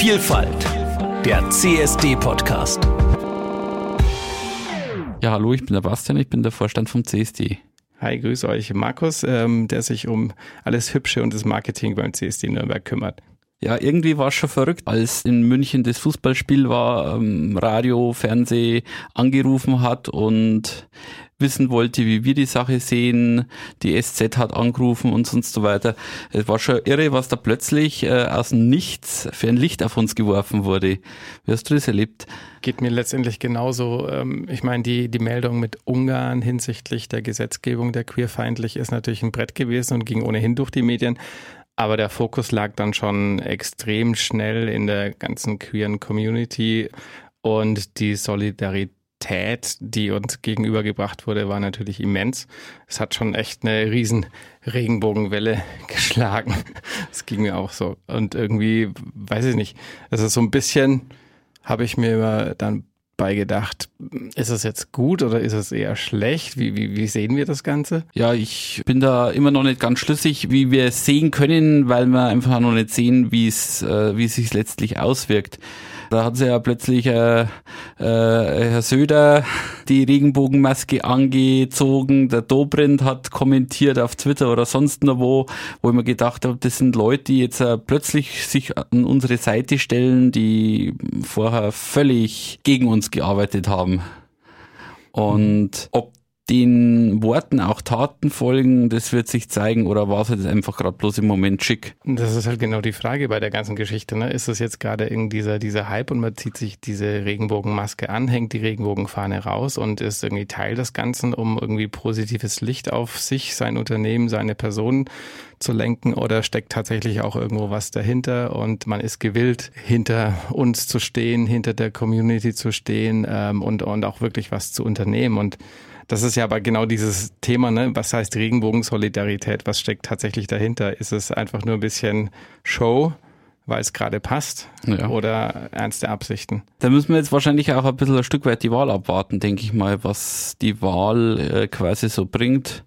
Vielfalt, der CSD-Podcast. Ja, hallo, ich bin der Bastian, ich bin der Vorstand vom CSD. Hi, grüße euch. Markus, ähm, der sich um alles Hübsche und das Marketing beim CSD Nürnberg kümmert. Ja, irgendwie war es schon verrückt, als in München das Fußballspiel war, ähm, Radio, Fernseh angerufen hat und wissen wollte, wie wir die Sache sehen. Die SZ hat angerufen und sonst so weiter. Es war schon irre, was da plötzlich äh, aus Nichts für ein Licht auf uns geworfen wurde. Wie hast du das erlebt? Geht mir letztendlich genauso. Ähm, ich meine, die, die Meldung mit Ungarn hinsichtlich der Gesetzgebung, der queerfeindlich ist natürlich ein Brett gewesen und ging ohnehin durch die Medien. Aber der Fokus lag dann schon extrem schnell in der ganzen queeren Community und die Solidarität Qualität, die uns gegenübergebracht wurde, war natürlich immens. Es hat schon echt eine riesen Regenbogenwelle geschlagen. Das ging mir auch so. Und irgendwie, weiß ich nicht, also so ein bisschen habe ich mir immer dann beigedacht, ist es jetzt gut oder ist es eher schlecht? Wie, wie, wie sehen wir das Ganze? Ja, ich bin da immer noch nicht ganz schlüssig, wie wir es sehen können, weil wir einfach noch nicht sehen, wie es, äh, wie es sich letztlich auswirkt. Da hat sie ja plötzlich äh, äh, Herr Söder die Regenbogenmaske angezogen. Der Dobrindt hat kommentiert auf Twitter oder sonst noch wo, wo ich mir gedacht habe, das sind Leute, die jetzt äh, plötzlich sich an unsere Seite stellen, die vorher völlig gegen uns gearbeitet haben. Und ob den Worten auch Taten folgen, das wird sich zeigen oder war es jetzt einfach gerade bloß im Moment schick? Das ist halt genau die Frage bei der ganzen Geschichte. Ne? Ist es jetzt gerade irgendwie dieser, dieser Hype und man zieht sich diese Regenbogenmaske an, hängt die Regenbogenfahne raus und ist irgendwie Teil des Ganzen, um irgendwie positives Licht auf sich, sein Unternehmen, seine Person zu lenken oder steckt tatsächlich auch irgendwo was dahinter und man ist gewillt, hinter uns zu stehen, hinter der Community zu stehen ähm, und, und auch wirklich was zu unternehmen und das ist ja aber genau dieses Thema, ne? Was heißt Regenbogensolidarität? Was steckt tatsächlich dahinter? Ist es einfach nur ein bisschen Show? weil es gerade passt ja. oder ernste Absichten. Da müssen wir jetzt wahrscheinlich auch ein bisschen ein Stück weit die Wahl abwarten, denke ich mal, was die Wahl äh, quasi so bringt.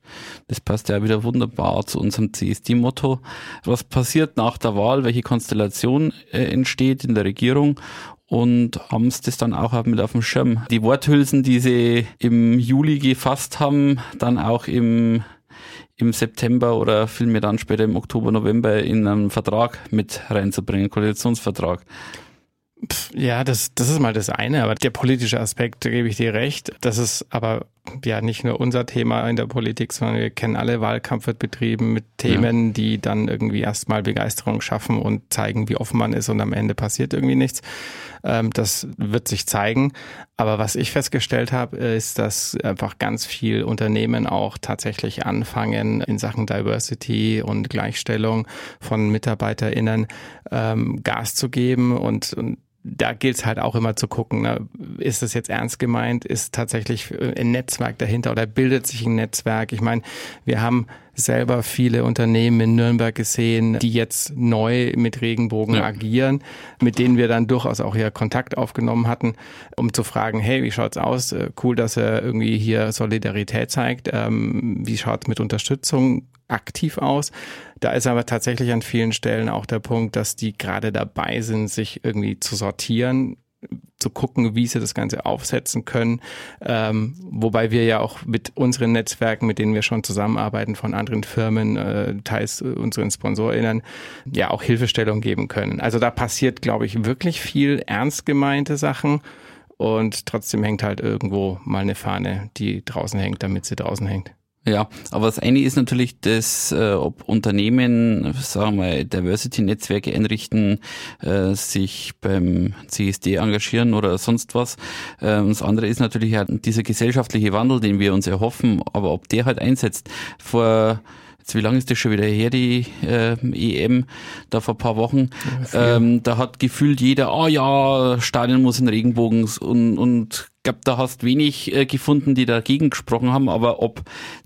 Das passt ja wieder wunderbar zu unserem CSD-Motto. Was passiert nach der Wahl, welche Konstellation äh, entsteht in der Regierung und haben es das dann auch mit auf dem Schirm. Die Worthülsen, die sie im Juli gefasst haben, dann auch im im September oder vielmehr dann später im Oktober, November in einen Vertrag mit reinzubringen, Koalitionsvertrag. Ja, das, das ist mal das eine, aber der politische Aspekt, da gebe ich dir recht. Das ist aber ja nicht nur unser Thema in der Politik, sondern wir kennen alle Wahlkampf wird betrieben mit Themen, ja. die dann irgendwie erstmal Begeisterung schaffen und zeigen, wie offen man ist und am Ende passiert irgendwie nichts. Ähm, das wird sich zeigen. Aber was ich festgestellt habe, ist, dass einfach ganz viel Unternehmen auch tatsächlich anfangen, in Sachen Diversity und Gleichstellung von MitarbeiterInnen ähm, Gas zu geben und, und da gilt es halt auch immer zu gucken, ne? ist das jetzt ernst gemeint, ist tatsächlich ein Netzwerk dahinter oder bildet sich ein Netzwerk? Ich meine, wir haben selber viele Unternehmen in Nürnberg gesehen, die jetzt neu mit Regenbogen ja. agieren, mit denen wir dann durchaus auch hier Kontakt aufgenommen hatten, um zu fragen, hey, wie schaut's aus? Äh, cool, dass er irgendwie hier Solidarität zeigt. Ähm, wie schaut's mit Unterstützung aktiv aus? Da ist aber tatsächlich an vielen Stellen auch der Punkt, dass die gerade dabei sind, sich irgendwie zu sortieren, zu gucken, wie sie das Ganze aufsetzen können. Ähm, wobei wir ja auch mit unseren Netzwerken, mit denen wir schon zusammenarbeiten, von anderen Firmen, äh, teils unseren SponsorInnen, ja auch Hilfestellung geben können. Also da passiert, glaube ich, wirklich viel ernst gemeinte Sachen. Und trotzdem hängt halt irgendwo mal eine Fahne, die draußen hängt, damit sie draußen hängt. Ja, aber das eine ist natürlich, dass äh, ob Unternehmen, sagen wir, Diversity-Netzwerke einrichten, äh, sich beim CSD engagieren oder sonst was. Äh, das andere ist natürlich halt dieser gesellschaftliche Wandel, den wir uns erhoffen, aber ob der halt einsetzt. Vor Jetzt, wie lange ist das schon wieder her, die äh, EM, da vor paar Wochen? Ja, ähm, da hat gefühlt jeder, oh ja, Stadion muss in Regenbogen und, und glaube, da hast wenig äh, gefunden, die dagegen gesprochen haben, aber ob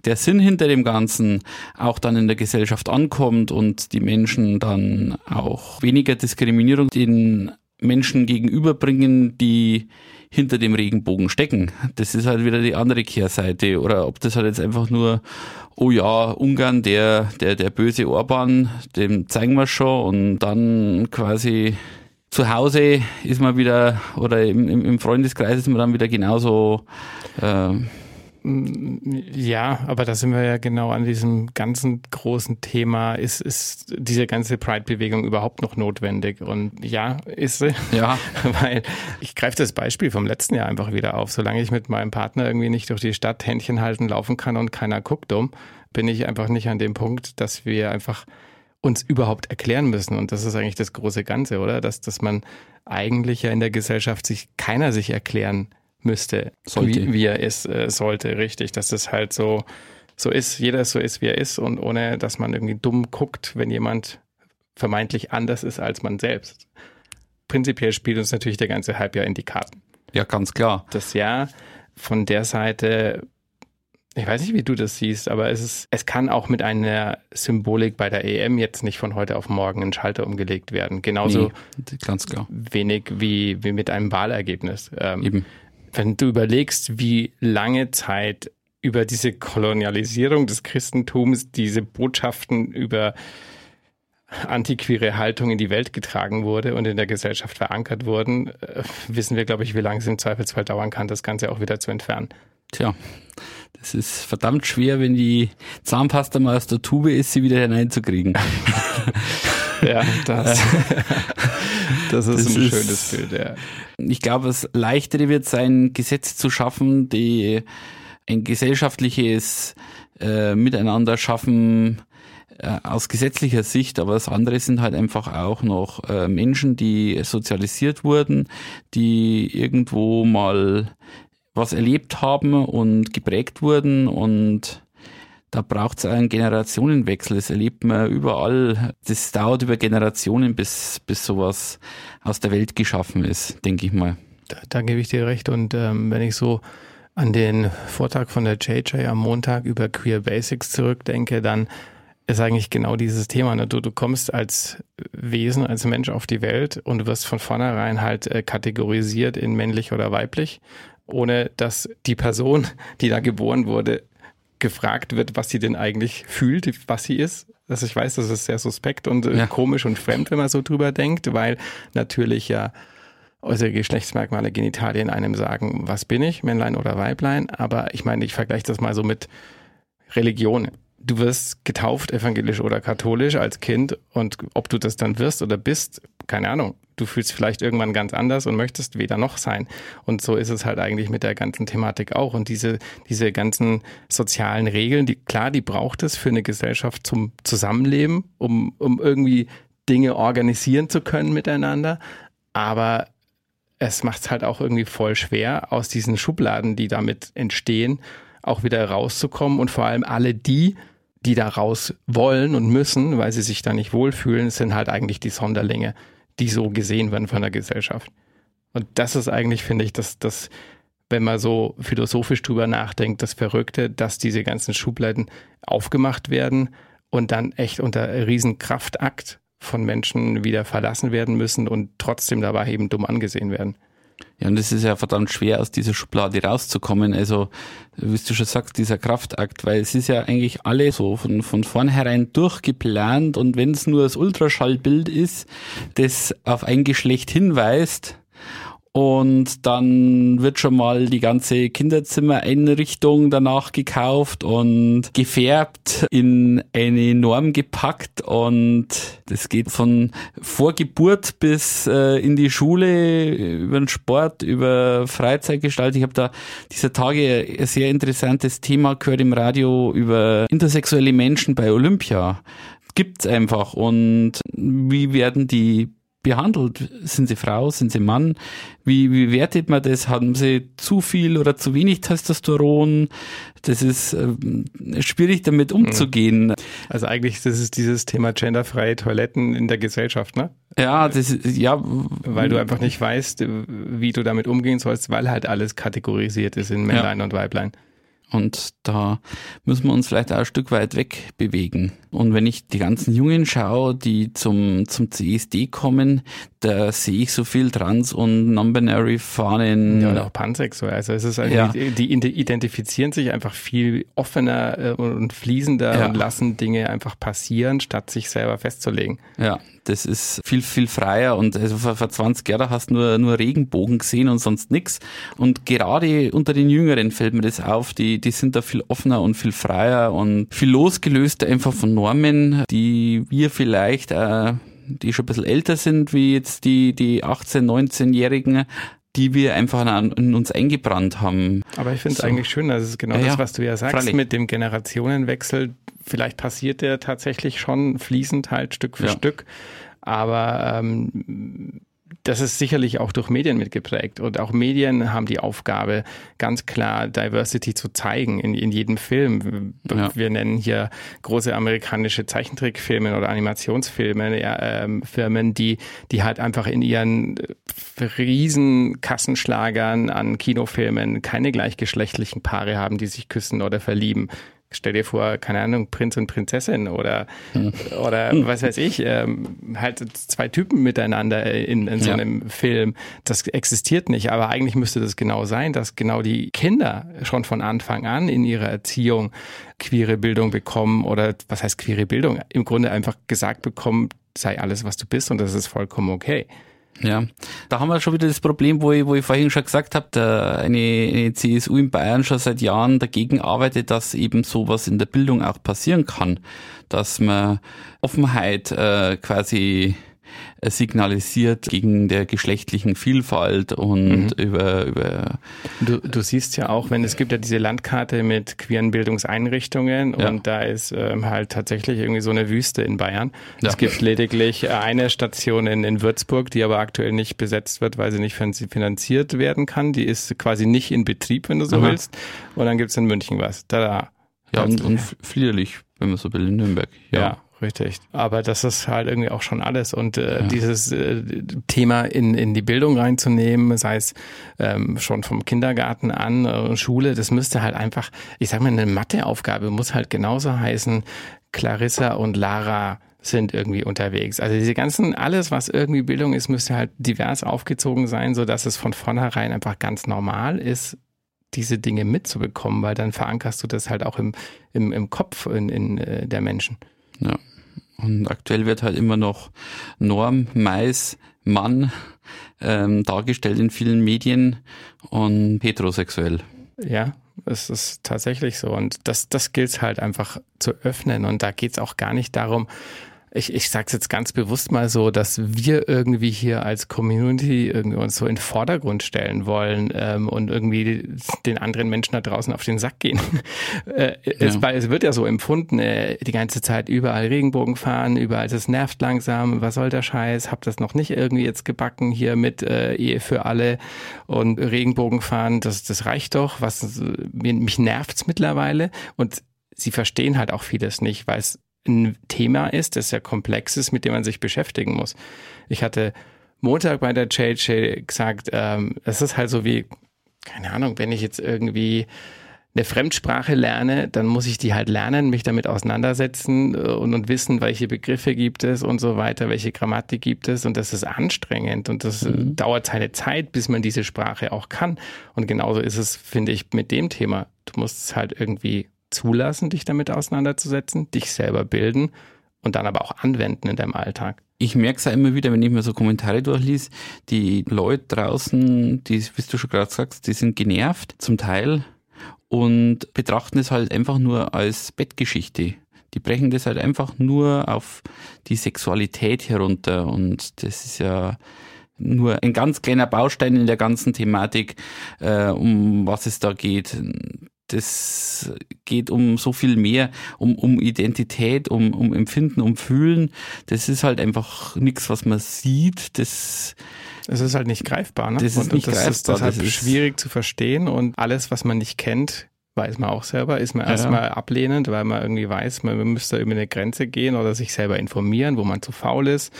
der Sinn hinter dem Ganzen auch dann in der Gesellschaft ankommt und die Menschen dann auch weniger Diskriminierung den Menschen gegenüberbringen, die hinter dem Regenbogen stecken. Das ist halt wieder die andere Kehrseite. Oder ob das halt jetzt einfach nur, oh ja, Ungarn, der, der, der böse Orban, dem zeigen wir schon und dann quasi zu Hause ist man wieder, oder im, im Freundeskreis ist man dann wieder genauso, äh, ja, aber da sind wir ja genau an diesem ganzen großen Thema. Ist, ist diese ganze Pride-Bewegung überhaupt noch notwendig? Und ja, ist sie. Ja. Weil ich greife das Beispiel vom letzten Jahr einfach wieder auf. Solange ich mit meinem Partner irgendwie nicht durch die Stadt Händchen halten laufen kann und keiner guckt um, bin ich einfach nicht an dem Punkt, dass wir einfach uns überhaupt erklären müssen. Und das ist eigentlich das große Ganze, oder? Dass, dass man eigentlich ja in der Gesellschaft sich keiner sich erklären müsste. Wie, wie er ist, äh, sollte, richtig. Dass es halt so, so ist, jeder so ist, wie er ist und ohne, dass man irgendwie dumm guckt, wenn jemand vermeintlich anders ist als man selbst. Prinzipiell spielt uns natürlich der ganze ja in die Karten. Ja, ganz klar. Das Jahr von der Seite ich weiß nicht, wie du das siehst, aber es ist, es kann auch mit einer Symbolik bei der EM jetzt nicht von heute auf morgen in Schalter umgelegt werden. Genauso nee, ganz klar. wenig wie, wie mit einem Wahlergebnis. Ähm, Eben wenn du überlegst, wie lange Zeit über diese Kolonialisierung des Christentums, diese Botschaften über antiquere Haltung in die Welt getragen wurde und in der Gesellschaft verankert wurden, äh, wissen wir, glaube ich, wie lange es im Zweifelsfall dauern kann, das Ganze auch wieder zu entfernen. Tja, das ist verdammt schwer, wenn die Zahnpasta mal aus der Tube ist, sie wieder hineinzukriegen. ja, das, das ist das ein ist, schönes Bild, ja. Ich glaube, das Leichtere wird sein, Gesetze zu schaffen, die ein gesellschaftliches äh, Miteinander schaffen, äh, aus gesetzlicher Sicht, aber das andere sind halt einfach auch noch äh, Menschen, die sozialisiert wurden, die irgendwo mal was erlebt haben und geprägt wurden und da braucht es einen Generationenwechsel. Das erlebt man überall. Das dauert über Generationen, bis, bis sowas aus der Welt geschaffen ist, denke ich mal. Da, da gebe ich dir recht. Und ähm, wenn ich so an den Vortrag von der JJ am Montag über Queer Basics zurückdenke, dann ist eigentlich genau dieses Thema. Ne? Du, du kommst als Wesen, als Mensch auf die Welt und wirst von vornherein halt äh, kategorisiert in männlich oder weiblich, ohne dass die Person, die da geboren wurde, gefragt wird, was sie denn eigentlich fühlt, was sie ist. Also ich weiß, das ist sehr suspekt und äh, ja. komisch und fremd, wenn man so drüber denkt, weil natürlich ja äußere Geschlechtsmerkmale, Genitalien einem sagen, was bin ich, Männlein oder Weiblein. Aber ich meine, ich vergleiche das mal so mit Religion. Du wirst getauft, evangelisch oder katholisch als Kind und ob du das dann wirst oder bist, keine Ahnung du fühlst vielleicht irgendwann ganz anders und möchtest weder noch sein. Und so ist es halt eigentlich mit der ganzen Thematik auch. Und diese, diese ganzen sozialen Regeln, die, klar, die braucht es für eine Gesellschaft zum Zusammenleben, um, um irgendwie Dinge organisieren zu können miteinander. Aber es macht es halt auch irgendwie voll schwer, aus diesen Schubladen, die damit entstehen, auch wieder rauszukommen und vor allem alle die, die da raus wollen und müssen, weil sie sich da nicht wohlfühlen, sind halt eigentlich die Sonderlinge die so gesehen werden von der Gesellschaft. Und das ist eigentlich, finde ich, dass das, wenn man so philosophisch drüber nachdenkt, das Verrückte, dass diese ganzen Schubladen aufgemacht werden und dann echt unter Riesenkraftakt von Menschen wieder verlassen werden müssen und trotzdem dabei eben dumm angesehen werden. Ja, und es ist ja verdammt schwer, aus dieser Schublade rauszukommen. Also, wie du schon sagst, dieser Kraftakt, weil es ist ja eigentlich alles so von, von vornherein durchgeplant und wenn es nur das Ultraschallbild ist, das auf ein Geschlecht hinweist, und dann wird schon mal die ganze Kinderzimmereinrichtung danach gekauft und gefärbt in eine Norm gepackt. Und das geht von Vorgeburt bis äh, in die Schule, über den Sport, über Freizeitgestaltung. Ich habe da dieser Tage ein sehr interessantes Thema gehört im Radio über intersexuelle Menschen bei Olympia. Gibt's einfach. Und wie werden die behandelt? Sind sie Frau? Sind sie Mann? Wie, wie wertet man das? Haben sie zu viel oder zu wenig Testosteron? Das ist äh, schwierig damit umzugehen. Also eigentlich das ist dieses Thema genderfreie Toiletten in der Gesellschaft, ne? Ja, das ist, ja. Weil du einfach nicht weißt, wie du damit umgehen sollst, weil halt alles kategorisiert ist in Männlein ja. und Weiblein. Und da müssen wir uns vielleicht auch ein Stück weit weg bewegen. Und wenn ich die ganzen Jungen schaue, die zum, zum CSD kommen, da sehe ich so viel Trans- und Non-Binary-Fahnen. Ja, und auch pansexuell. Also es ist ja. die, die identifizieren sich einfach viel offener äh, und fließender ja. und lassen Dinge einfach passieren, statt sich selber festzulegen. Ja, das ist viel, viel freier und also vor, vor 20 Jahren hast du nur, nur Regenbogen gesehen und sonst nix. Und gerade unter den Jüngeren fällt mir das auf, die, die sind da viel offener und viel freier und viel losgelöster einfach von Normen, die wir vielleicht äh, die schon ein bisschen älter sind, wie jetzt die, die 18-, 19-Jährigen, die wir einfach in uns eingebrannt haben. Aber ich finde es so. eigentlich schön, das ist genau ja, das, was du ja sagst, freilich. mit dem Generationenwechsel. Vielleicht passiert der tatsächlich schon fließend halt Stück für ja. Stück. Aber ähm, das ist sicherlich auch durch Medien mitgeprägt. Und auch Medien haben die Aufgabe, ganz klar Diversity zu zeigen in, in jedem Film. Ja. Wir nennen hier große amerikanische Zeichentrickfilme oder Animationsfilme, ähm, Firmen, die, die halt einfach in ihren riesen Kassenschlagern an Kinofilmen keine gleichgeschlechtlichen Paare haben, die sich küssen oder verlieben stell dir vor, keine Ahnung, Prinz und Prinzessin oder, hm. oder was weiß ich, ähm, halt zwei Typen miteinander in, in so ja. einem Film. Das existiert nicht, aber eigentlich müsste das genau sein, dass genau die Kinder schon von Anfang an in ihrer Erziehung queere Bildung bekommen oder was heißt queere Bildung? Im Grunde einfach gesagt bekommen, sei alles, was du bist und das ist vollkommen okay. Ja, da haben wir schon wieder das Problem, wo ich, wo ich vorhin schon gesagt habe, eine, eine CSU in Bayern schon seit Jahren dagegen arbeitet, dass eben sowas in der Bildung auch passieren kann, dass man Offenheit äh, quasi signalisiert gegen der geschlechtlichen Vielfalt und mhm. über, über du, du siehst ja auch, wenn es gibt ja diese Landkarte mit queeren Bildungseinrichtungen ja. und da ist ähm, halt tatsächlich irgendwie so eine Wüste in Bayern. Ja. Es gibt lediglich eine Station in, in Würzburg, die aber aktuell nicht besetzt wird, weil sie nicht finanziert werden kann. Die ist quasi nicht in Betrieb, wenn du so Aha. willst. Und dann gibt's in München was. Da, da. Ja, und, und Flierlich, wenn man so will, in Nürnberg. ja. ja. Richtig. Aber das ist halt irgendwie auch schon alles. Und äh, ja. dieses äh, Thema in, in die Bildung reinzunehmen, sei es ähm, schon vom Kindergarten an, äh, Schule, das müsste halt einfach, ich sag mal, eine Matheaufgabe muss halt genauso heißen, Clarissa und Lara sind irgendwie unterwegs. Also diese ganzen, alles, was irgendwie Bildung ist, müsste halt divers aufgezogen sein, so dass es von vornherein einfach ganz normal ist, diese Dinge mitzubekommen, weil dann verankerst du das halt auch im, im, im Kopf in, in äh, der Menschen. Ja. Und aktuell wird halt immer noch Norm, Mais, Mann ähm, dargestellt in vielen Medien und heterosexuell. Ja, es ist tatsächlich so. Und das, das gilt es halt einfach zu öffnen. Und da geht es auch gar nicht darum, ich, ich sage es jetzt ganz bewusst mal so, dass wir irgendwie hier als Community irgendwie uns so in den Vordergrund stellen wollen ähm, und irgendwie den anderen Menschen da draußen auf den Sack gehen. äh, ja. es, es, wird ja so empfunden, äh, die ganze Zeit überall Regenbogen fahren, überall, es nervt langsam, was soll der Scheiß, hab das noch nicht irgendwie jetzt gebacken hier mit äh, Ehe für alle und Regenbogen fahren, das, das reicht doch, was mich nervt's mittlerweile und sie verstehen halt auch vieles nicht, weil es ein Thema ist, das sehr komplex ist, mit dem man sich beschäftigen muss. Ich hatte Montag bei der JJ gesagt, ähm, es ist halt so wie, keine Ahnung, wenn ich jetzt irgendwie eine Fremdsprache lerne, dann muss ich die halt lernen, mich damit auseinandersetzen äh, und, und wissen, welche Begriffe gibt es und so weiter, welche Grammatik gibt es und das ist anstrengend und das mhm. dauert seine Zeit, bis man diese Sprache auch kann. Und genauso ist es, finde ich, mit dem Thema. Du musst es halt irgendwie zulassen, dich damit auseinanderzusetzen, dich selber bilden und dann aber auch anwenden in deinem Alltag. Ich merke es ja immer wieder, wenn ich mir so Kommentare durchlies, die Leute draußen, die, wie du schon gerade sagst, die sind genervt zum Teil und betrachten es halt einfach nur als Bettgeschichte. Die brechen das halt einfach nur auf die Sexualität herunter und das ist ja nur ein ganz kleiner Baustein in der ganzen Thematik, äh, um was es da geht das geht um so viel mehr, um, um Identität, um, um Empfinden, um Fühlen. Das ist halt einfach nichts, was man sieht. Das es ist halt nicht greifbar. Ne? Das ist und, nicht das greifbar. Ist deshalb das ist schwierig zu verstehen und alles, was man nicht kennt, weiß man auch selber, ist man ja, erstmal ablehnend, weil man irgendwie weiß, man müsste über eine Grenze gehen oder sich selber informieren, wo man zu faul ist.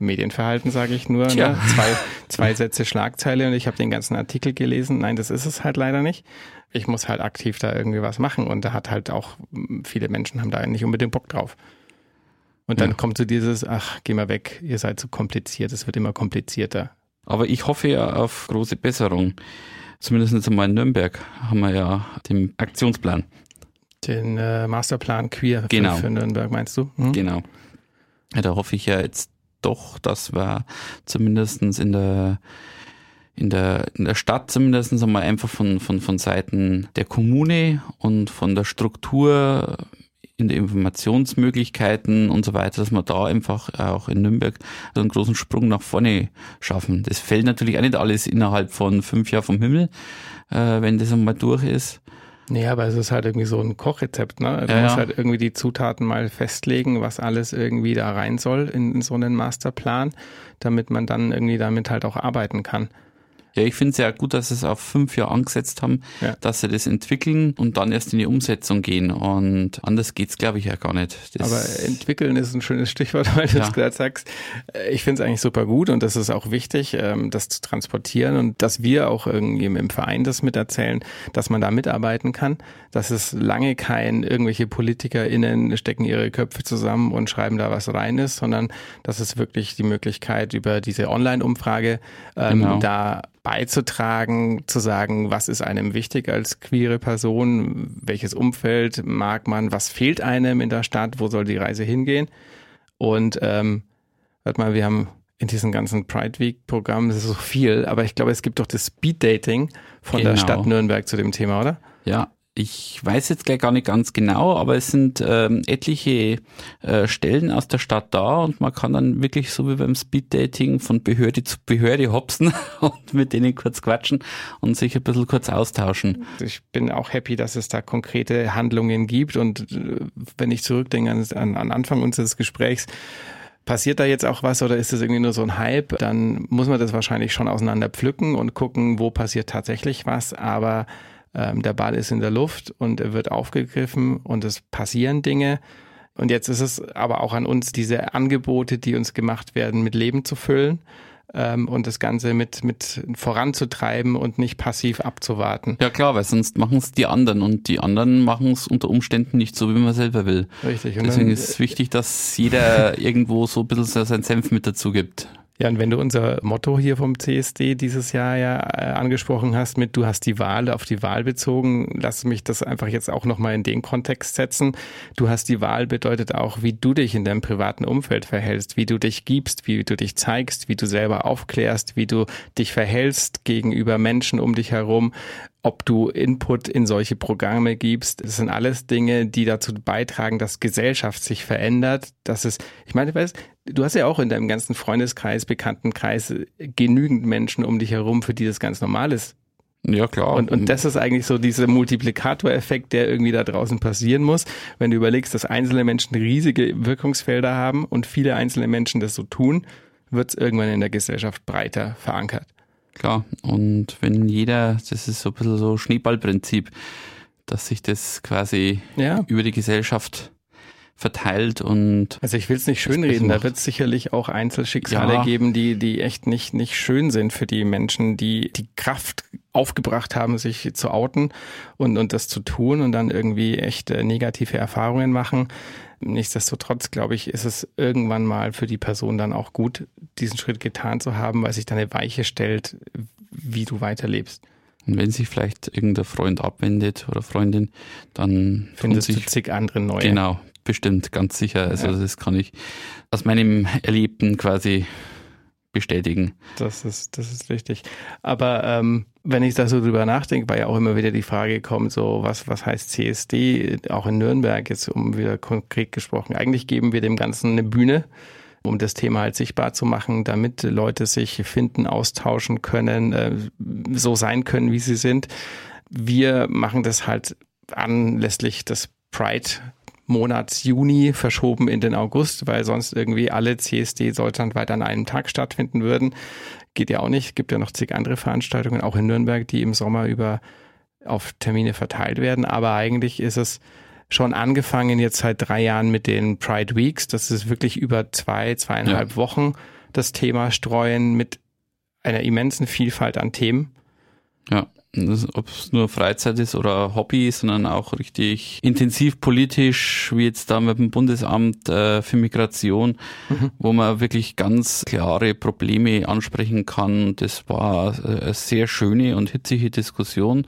Medienverhalten, sage ich nur. Ne? Zwei, zwei Sätze Schlagzeile und ich habe den ganzen Artikel gelesen. Nein, das ist es halt leider nicht ich muss halt aktiv da irgendwie was machen und da hat halt auch viele Menschen haben da nicht unbedingt Bock drauf. Und dann Ja. kommt so dieses, ach, geh mal weg, ihr seid zu kompliziert, es wird immer komplizierter. Aber ich hoffe ja auf große Besserung. Zumindest jetzt einmal in Nürnberg haben wir ja den Aktionsplan. Den äh, Masterplan Queer für- Genau. für Nürnberg, meinst du? Hm? Genau. Ja, da hoffe ich ja jetzt doch, dass wir zumindestens in der in der, in der Stadt zumindest einmal einfach von, von, von Seiten der Kommune und von der Struktur in der Informationsmöglichkeiten und so weiter, dass wir da einfach auch in Nürnberg einen großen Sprung nach vorne schaffen. Das fällt natürlich auch nicht alles innerhalb von fünf Jahren vom Himmel, äh, wenn das einmal durch ist. Nee, aber es ist halt irgendwie so ein Kochrezept, ne? Du Ja, musst halt irgendwie die Zutaten mal festlegen, was alles irgendwie da rein soll in, in so einen Masterplan, damit man dann irgendwie damit halt auch arbeiten kann. Ja, ich finde es ja gut, dass sie es auf fünf Jahre angesetzt haben, Ja. dass sie das entwickeln und dann erst in die Umsetzung gehen. Und anders geht's, glaube ich, ja gar nicht. Das, Aber entwickeln ist ein schönes Stichwort, weil du Ja. es gerade sagst. Äh, Ich finde es eigentlich super gut und das ist auch wichtig, ähm, das zu transportieren und dass wir auch irgendwie im Verein das miterzählen, dass man da mitarbeiten kann. Dass es lange kein irgendwelche PolitikerInnen stecken ihre Köpfe zusammen und schreiben da was rein ist, sondern dass es wirklich die Möglichkeit über diese Online-Umfrage ähm, Genau. da beizutragen, zu sagen, was ist einem wichtig als queere Person, welches Umfeld mag man, was fehlt einem in der Stadt, wo soll die Reise hingehen. Und ähm, warte mal, wir haben in diesem ganzen Pride Week Programm, das ist so viel, aber ich glaube, es gibt doch das Speed Dating von der Genau. Stadt Nürnberg zu dem Thema, oder? Ja, ich weiß jetzt gleich gar nicht ganz genau, aber es sind ähm, etliche äh, Stellen aus der Stadt da und man kann dann wirklich so wie beim Speeddating von Behörde zu Behörde hopsen und mit denen kurz quatschen und sich ein bisschen kurz austauschen. Ich bin auch happy, dass es da konkrete Handlungen gibt und äh, wenn ich zurückdenke an, an, an Anfang unseres Gesprächs, Passiert da jetzt auch was oder ist das irgendwie nur so ein Hype? Dann muss man das wahrscheinlich schon auseinander pflücken und gucken, wo passiert tatsächlich was. Aber ähm, der Ball ist in der Luft und er wird aufgegriffen und es passieren Dinge. Und jetzt ist es aber auch an uns, diese Angebote, die uns gemacht werden, mit Leben zu füllen ähm, und das Ganze mit, mit voranzutreiben und nicht passiv abzuwarten. Ja klar, weil sonst machen es die anderen und die anderen machen es unter Umständen nicht so, wie man selber will. Richtig. Und Deswegen dann, ist es wichtig, dass jeder irgendwo so ein bisschen seinen Senf mit dazu gibt. Ja, und wenn du unser Motto hier vom CSD dieses Jahr ja äh, angesprochen hast mit du hast die Wahl auf die Wahl bezogen, lass mich das einfach jetzt auch nochmal in den Kontext setzen. Du hast die Wahl bedeutet auch, wie du dich in deinem privaten Umfeld verhältst, wie du dich gibst, wie du dich zeigst, wie du selber aufklärst, wie du dich verhältst gegenüber Menschen um dich herum, ob du Input in solche Programme gibst. Das sind alles Dinge, die dazu beitragen, dass Gesellschaft sich verändert, dass es, ich meine, weißt, du hast ja auch in deinem ganzen Freundeskreis, Bekanntenkreis genügend Menschen um dich herum, für die das ganz normal ist. Ja klar. Und, und das ist eigentlich so dieser Multiplikatoreffekt, der irgendwie da draußen passieren muss. Wenn du überlegst, dass einzelne Menschen riesige Wirkungsfelder haben und viele einzelne Menschen das so tun, wird es irgendwann in der Gesellschaft breiter verankert. Klar, und wenn jeder, das ist so ein bisschen so Schneeballprinzip, dass sich das quasi Ja. über die Gesellschaft verteilt und Also ich will es nicht schönreden, da wird es sicherlich auch Einzelschicksale Ja. geben, die, die echt nicht, nicht schön sind für die Menschen, die die Kraft aufgebracht haben, sich zu outen und, und das zu tun und dann irgendwie echt negative Erfahrungen machen. Nichtsdestotrotz, glaube ich, ist es irgendwann mal für die Person dann auch gut, diesen Schritt getan zu haben, weil sich dann eine Weiche stellt, wie du weiterlebst. Und wenn sich vielleicht irgendein Freund abwendet oder Freundin, dann Findest du sich zig andere neue. genau bestimmt ganz sicher. Also Ja. das kann ich aus meinem Erlebten quasi bestätigen. Das ist, das ist richtig. Aber ähm, wenn ich da so drüber nachdenke, weil ja auch immer wieder die Frage kommt, so was, was heißt CSD, auch in Nürnberg, jetzt um wieder konkret gesprochen. Eigentlich geben wir dem Ganzen eine Bühne, um das Thema halt sichtbar zu machen, damit Leute sich finden, austauschen können, äh, so sein können, wie sie sind. Wir machen das halt anlässlich des Pride Monats Juni verschoben in den August, weil sonst irgendwie alle CSD deutschlandweit an einem Tag stattfinden würden. Geht ja auch nicht. Gibt ja noch zig andere Veranstaltungen, auch in Nürnberg, die im Sommer über auf Termine verteilt werden. Aber eigentlich ist es schon angefangen jetzt seit drei Jahren mit den Pride Weeks. Das ist wirklich über zwei, zweieinhalb Wochen das Thema streuen mit einer immensen Vielfalt an Themen. Ja. Ob es nur Freizeit ist oder Hobby, sondern auch richtig intensiv politisch, wie jetzt da mit dem Bundesamt äh, für Migration, mhm. wo man wirklich ganz klare Probleme ansprechen kann. Das war eine sehr schöne und hitzige Diskussion.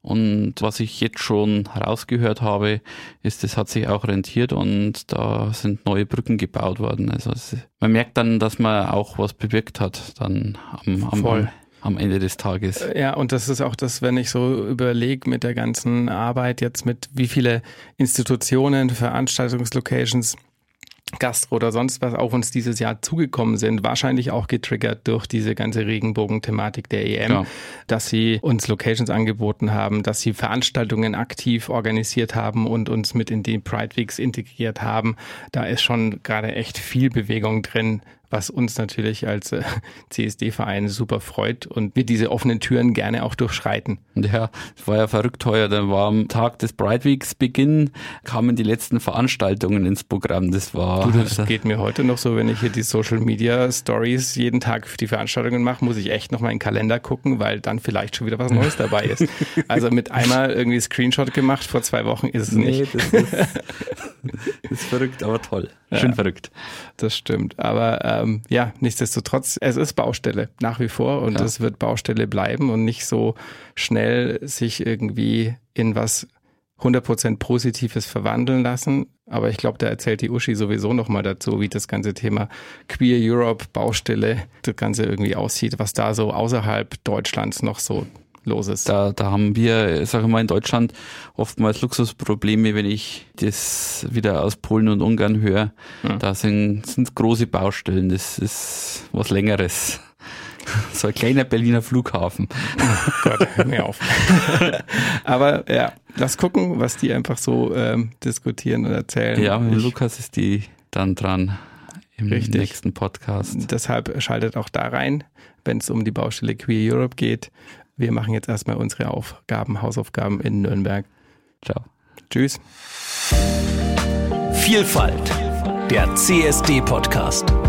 Und was ich jetzt schon herausgehört habe, ist, das hat sich auch rentiert und da sind neue Brücken gebaut worden. Also es, man merkt dann, dass man auch was bewirkt hat dann am, am, Voll am Ende des Tages. Äh, ja, und das ist auch das, wenn ich so überlege mit der ganzen Arbeit jetzt mit wie viele Institutionen, Veranstaltungslocations, Gastro oder sonst was auf uns dieses Jahr zugekommen sind, wahrscheinlich auch getriggert durch diese ganze Regenbogen-Thematik der EM, ja. dass sie uns Locations angeboten haben, dass sie Veranstaltungen aktiv organisiert haben und uns mit in die Pride Weeks integriert haben. Da ist schon gerade echt viel Bewegung drin, was uns natürlich als äh, CSD-Verein super freut und wir diese offenen Türen gerne auch durchschreiten. Ja, es war ja verrückt teuer. Dann war am Tag des Bright Weeks Beginn, kamen die letzten Veranstaltungen ins Programm. Das war. Du, das geht mir heute noch so, wenn ich hier die Social Media Stories jeden Tag für die Veranstaltungen mache, muss ich echt noch mal in den Kalender gucken, weil dann vielleicht schon wieder was Neues dabei ist. Also mit einmal irgendwie Screenshot gemacht vor zwei Wochen ist es nee, nicht. Das ist, das ist verrückt, aber toll. Schön ja, verrückt. Das stimmt. Aber ähm, ja, nichtsdestotrotz, es ist Baustelle nach wie vor und ja. es wird Baustelle bleiben und nicht so schnell sich irgendwie in was 100% Positives verwandeln lassen. Aber ich glaube, da erzählt die Uschi sowieso nochmal dazu, wie das ganze Thema Queer Europe, Baustelle, das Ganze irgendwie aussieht, was da so außerhalb Deutschlands noch so los ist. Da, da haben wir, sage ich mal, in Deutschland oftmals Luxusprobleme, wenn ich das wieder aus Polen und Ungarn höre. Ja. Da sind, sind große Baustellen, das ist was Längeres. So ein kleiner Berliner Flughafen. Oh Gott, hör mir auf. Aber ja, lass gucken, was die einfach so ähm, diskutieren und erzählen. Ja, mit Lukas ist die dann dran im Richtig. nächsten Podcast. Deshalb schaltet auch da rein, wenn es um die Baustelle Queer Europe geht. Wir machen jetzt erstmal unsere Aufgaben, Hausaufgaben in Nürnberg. Ciao. Tschüss. Vielfalt, der CSD-Podcast.